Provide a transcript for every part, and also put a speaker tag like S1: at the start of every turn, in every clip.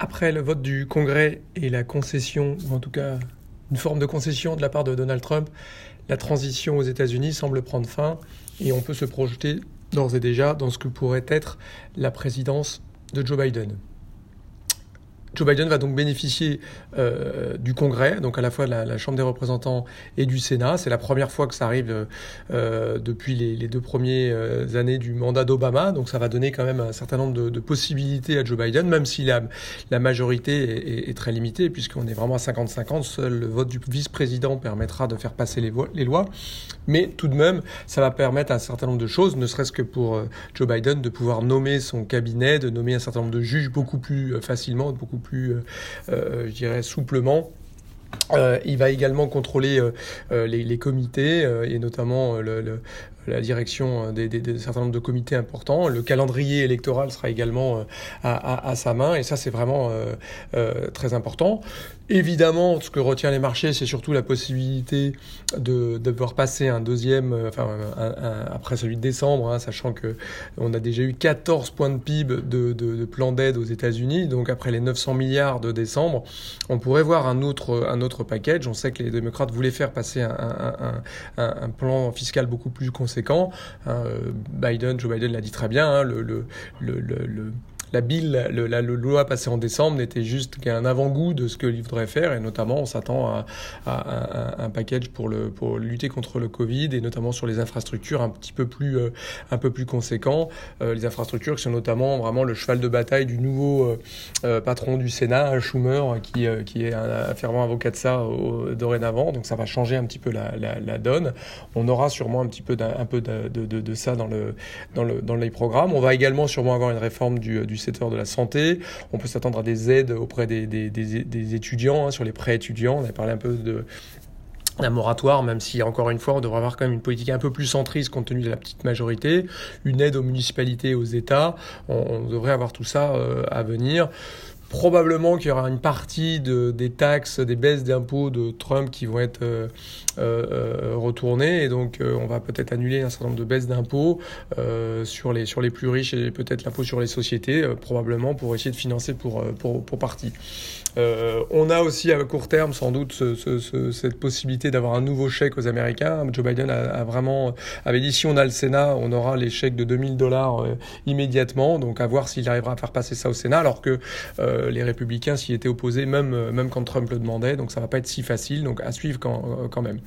S1: après le vote du Congrès et la concession, ou en tout cas une forme de concession de la part de Donald Trump, la transition aux États-Unis semble prendre fin et on peut se projeter d'ores et déjà dans ce que pourrait être la présidence de Joe Biden. Joe Biden va donc bénéficier euh, du Congrès, donc à la fois de la, Chambre des représentants et du Sénat. C'est la première fois que ça arrive euh, depuis les, deux premières années du mandat d'Obama, donc ça va donner quand même un certain nombre de, possibilités à Joe Biden, même si la, majorité est, très limitée, puisqu'on est vraiment à 50-50. Seul le vote du vice-président permettra de faire passer les, lois. Mais tout de même, ça va permettre un certain nombre de choses, ne serait-ce que pour euh, Joe Biden de pouvoir nommer son cabinet, de nommer un certain nombre de juges beaucoup plus facilement, beaucoup plus, euh, euh, je dirais, souplement. Euh, il va également contrôler les, comités et notamment le, la direction d'un des, certain nombre de comités importants. Le calendrier électoral sera également à, sa main et ça c'est vraiment très important. Évidemment, ce que retient les marchés, c'est surtout la possibilité de, de passer un deuxième, euh, enfin après celui de décembre, hein, sachant que on a déjà eu 14 points de PIB de, de, plan d'aide aux États-Unis. Donc après les 900 milliards de décembre, on pourrait voir un autre un autre package. On sait que les démocrates voulaient faire passer un, un plan fiscal beaucoup plus conséquent. Hein, Biden, Joe Biden l'a dit très bien. Hein, le la bill, la, loi passée en décembre n'était juste qu'un avant-goût de ce qu'il voudrait faire, et notamment on s'attend à, un package pour, le, pour lutter contre le Covid, et notamment sur les infrastructures un petit peu plus, euh, un peu plus conséquents. Euh, les infrastructures qui sont notamment vraiment le cheval de bataille du nouveau euh, patron du Sénat, Schumer, qui, qui est un, fervent avocat de ça dorénavant, donc ça va changer un petit peu la, la, donne. On aura sûrement un petit peu, un, peu de, de, de, ça dans, le, dans, le, dans les programmes. On va également sûrement avoir une réforme du, du secteur de la santé. On peut s'attendre à des aides auprès des, étudiants, hein, sur les prêts étudiants. On a parlé un peu de d'un moratoire, même si encore une fois on devrait avoir quand même une politique un peu plus centriste compte tenu de la petite majorité, une aide aux municipalités, aux États, on, devrait avoir tout ça euh, à venir. Probablement qu'il y aura une partie de, des taxes, des baisses d'impôts de Trump qui vont être euh, euh, euh retournées et donc euh, on va peut-être annuler un certain nombre de baisses d'impôts euh, sur les sur les plus riches et peut-être l'impôt sur les sociétés probablement pour essayer de financer pour pour, pour partie. on a aussi à court terme sans doute ce, ce, cette possibilité d'avoir un nouveau chèque aux Américains. Joe Biden a, a, vraiment avait dit si on a le Sénat, on aura les chèques de 2000 dollars immédiatement. Donc à voir s'il arrivera à faire passer ça au Sénat alors que euh, les républicains s'y étaient opposés, même, euh, même quand Trump le demandait. Donc ça va pas être si facile. Donc à suivre quand, euh, même.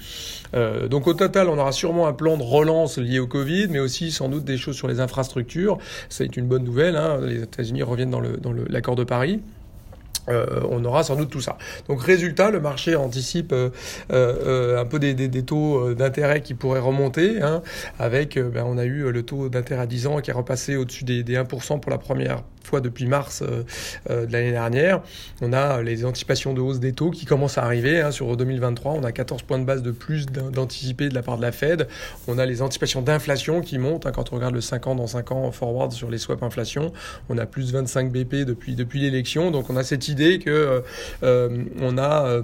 S1: donc au total, on aura sûrement un plan de relance lié au Covid, mais aussi sans doute des choses sur les infrastructures. C'est une bonne nouvelle. Hein. Les États-Unis reviennent dans l'accord de Paris. On aura sans doute tout ça. Donc résultat, le marché anticipe un peu des taux d'intérêt qui pourraient remonter, hein, avec, ben, on a eu le taux d'intérêt à 10 ans qui est repassé au-dessus des, des 1% pour la première fois depuis mars de l'année dernière. On a les anticipations de hausse des taux qui commencent à arriver. Hein, sur 2023, on a 14 points de base de plus d'anticipés de la part de la Fed. On a les anticipations d'inflation qui montent. Hein, quand on regarde le 5 ans dans 5 ans forward sur les swaps inflation, on a plus 25 BP depuis, depuis l'élection. Donc on a cette idée que euh, euh, on a euh,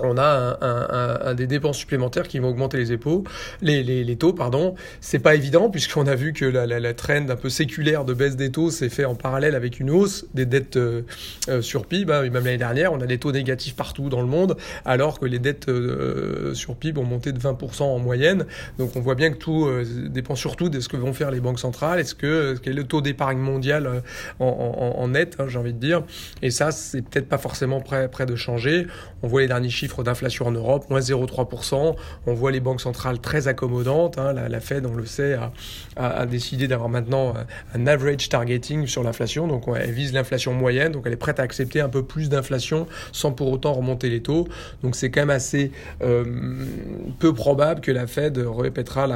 S1: on a des dépenses supplémentaires qui vont augmenter les, épaules, les, taux. pardon. C'est pas évident puisqu'on a vu que la, la, trend un peu séculaire de baisse des taux s'est fait en parallèle avec une hausse des dettes euh, euh, sur PIB. Hein. Même l'année dernière, on a des taux négatifs partout dans le monde alors que les dettes euh, sur PIB ont monté de 20% en moyenne. Donc on voit bien que tout dépend surtout de ce que vont faire les banques centrales. Est-ce que quel est le taux d'épargne mondial en, net, hein, j'ai envie de dire. Et ça, c'est peut-être pas forcément prêt, prêt de changer. On voit les derniers chiffres d'inflation en Europe, moins 0,3%. On voit les banques centrales très accommodantes. Hein. La, Fed, on le sait, a, décidé d'avoir maintenant un average targeting sur l'inflation. Donc elle vise l'inflation moyenne, donc elle est prête à accepter un peu plus d'inflation sans pour autant remonter les taux. Donc c'est quand même assez euh, peu probable que la Fed répétera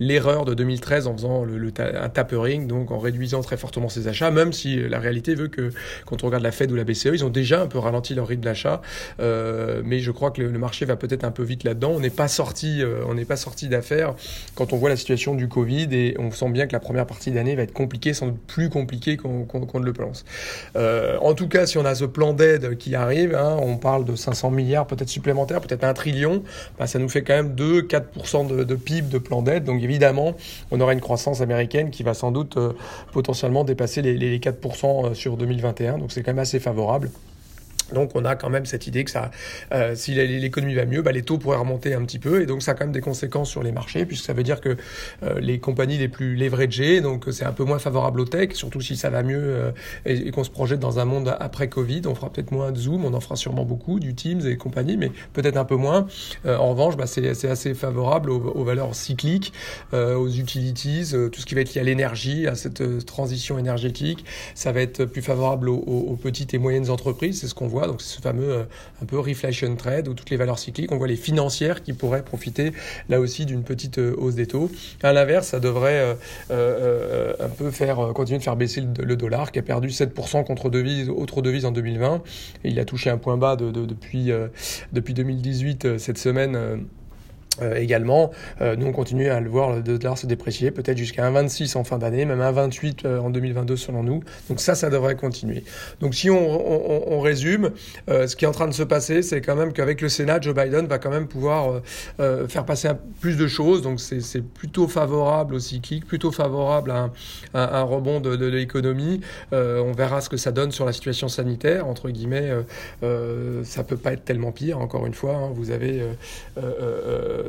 S1: l'erreur de 2013 en faisant un tapering, donc en réduisant très fortement ses achats, même si la réalité veut que quand on regarde la Fed ou la BCE, ils ont déjà un peu ralenti leur rythme d'achat. Euh, mais je crois que le, marché va peut-être un peu vite là-dedans. On n'est pas sorti, on n'est pas sorti d'affaires quand on voit la situation du Covid et on sent bien que la première partie d'année va être compliquée, sans doute plus compliquée qu'on ne le pense. en tout cas, si on a ce plan d'aide qui arrive, hein, on parle de 500 milliards peut-être supplémentaires, peut-être un trillion, bah, ça nous fait quand même 2-4% de, de, PIB de plan d'aide. Donc évidemment, on aura une croissance américaine qui va sans doute potentiellement dépasser les, les 4% sur 2021. Donc c'est quand même assez favorable. Donc on a quand même cette idée que ça, euh, si l'économie va mieux, bah, les taux pourraient remonter un petit peu et donc ça a quand même des conséquences sur les marchés puisque ça veut dire que euh, les compagnies les plus leveragées, donc c'est un peu moins favorable aux tech, surtout si ça va mieux euh, et, qu'on se projette dans un monde après Covid, on fera peut-être moins de Zoom, on en fera sûrement beaucoup, du Teams et compagnie, mais peut-être un peu moins. en revanche, bah, c'est assez favorable aux, valeurs cycliques, aux utilities, tout ce qui va être lié à l'énergie, à cette transition énergétique. Ça va être plus favorable aux, aux petites et moyennes entreprises, c'est ce qu'on voit donc c'est ce fameux euh, un peu reflation trade où toutes les valeurs cycliques, on voit les financières qui pourraient profiter là aussi d'une petite euh, hausse des taux. À l'inverse, ça devrait euh, un peu faire continuer de faire baisser le, dollar qui a perdu 7% contre devises, autres devises en 2020. il a touché un point bas depuis, depuis 2018 cette semaine. Euh, également, euh, nous on continue à le voir le dollar se déprécier, peut-être jusqu'à 1,26 en fin d'année, même 1,28 euh, en 2022 selon nous. Donc ça, ça devrait continuer. Donc si on, on, résume, ce qui est en train de se passer, c'est quand même qu'avec le Sénat, Joe Biden va quand même pouvoir faire passer plus de choses. Donc c'est plutôt favorable au cyclique, plutôt favorable à un, un, rebond de, de, l'économie. on verra ce que ça donne sur la situation sanitaire. Entre guillemets, ça peut pas être tellement pire. Encore une fois, hein. vous avez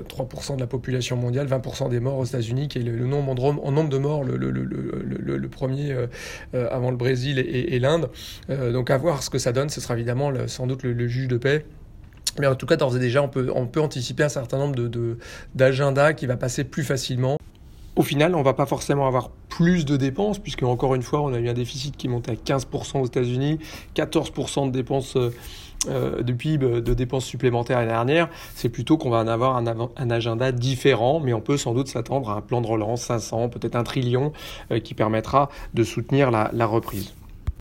S1: 3% de la population mondiale, 20% des morts aux États-Unis, qui est le, nombre, en nombre de morts le, premier euh, euh, avant le Brésil et, l'Inde. Euh, donc à voir ce que ça donne, ce sera évidemment sans doute le, juge de paix. Mais en tout cas, d'ores et déjà, on peut, anticiper un certain nombre d'agendas qui va passer plus facilement. Au final, on va pas forcément avoir plus de dépenses, puisque encore une fois, on a eu un déficit qui monte à 15% aux États-Unis, 14% de dépenses euh, de PIB de dépenses supplémentaires l'année dernière, c'est plutôt qu'on va en avoir un, agenda différent, mais on peut sans doute s'attendre à un plan de relance 500, peut-être un trillion, euh, qui permettra de soutenir la reprise.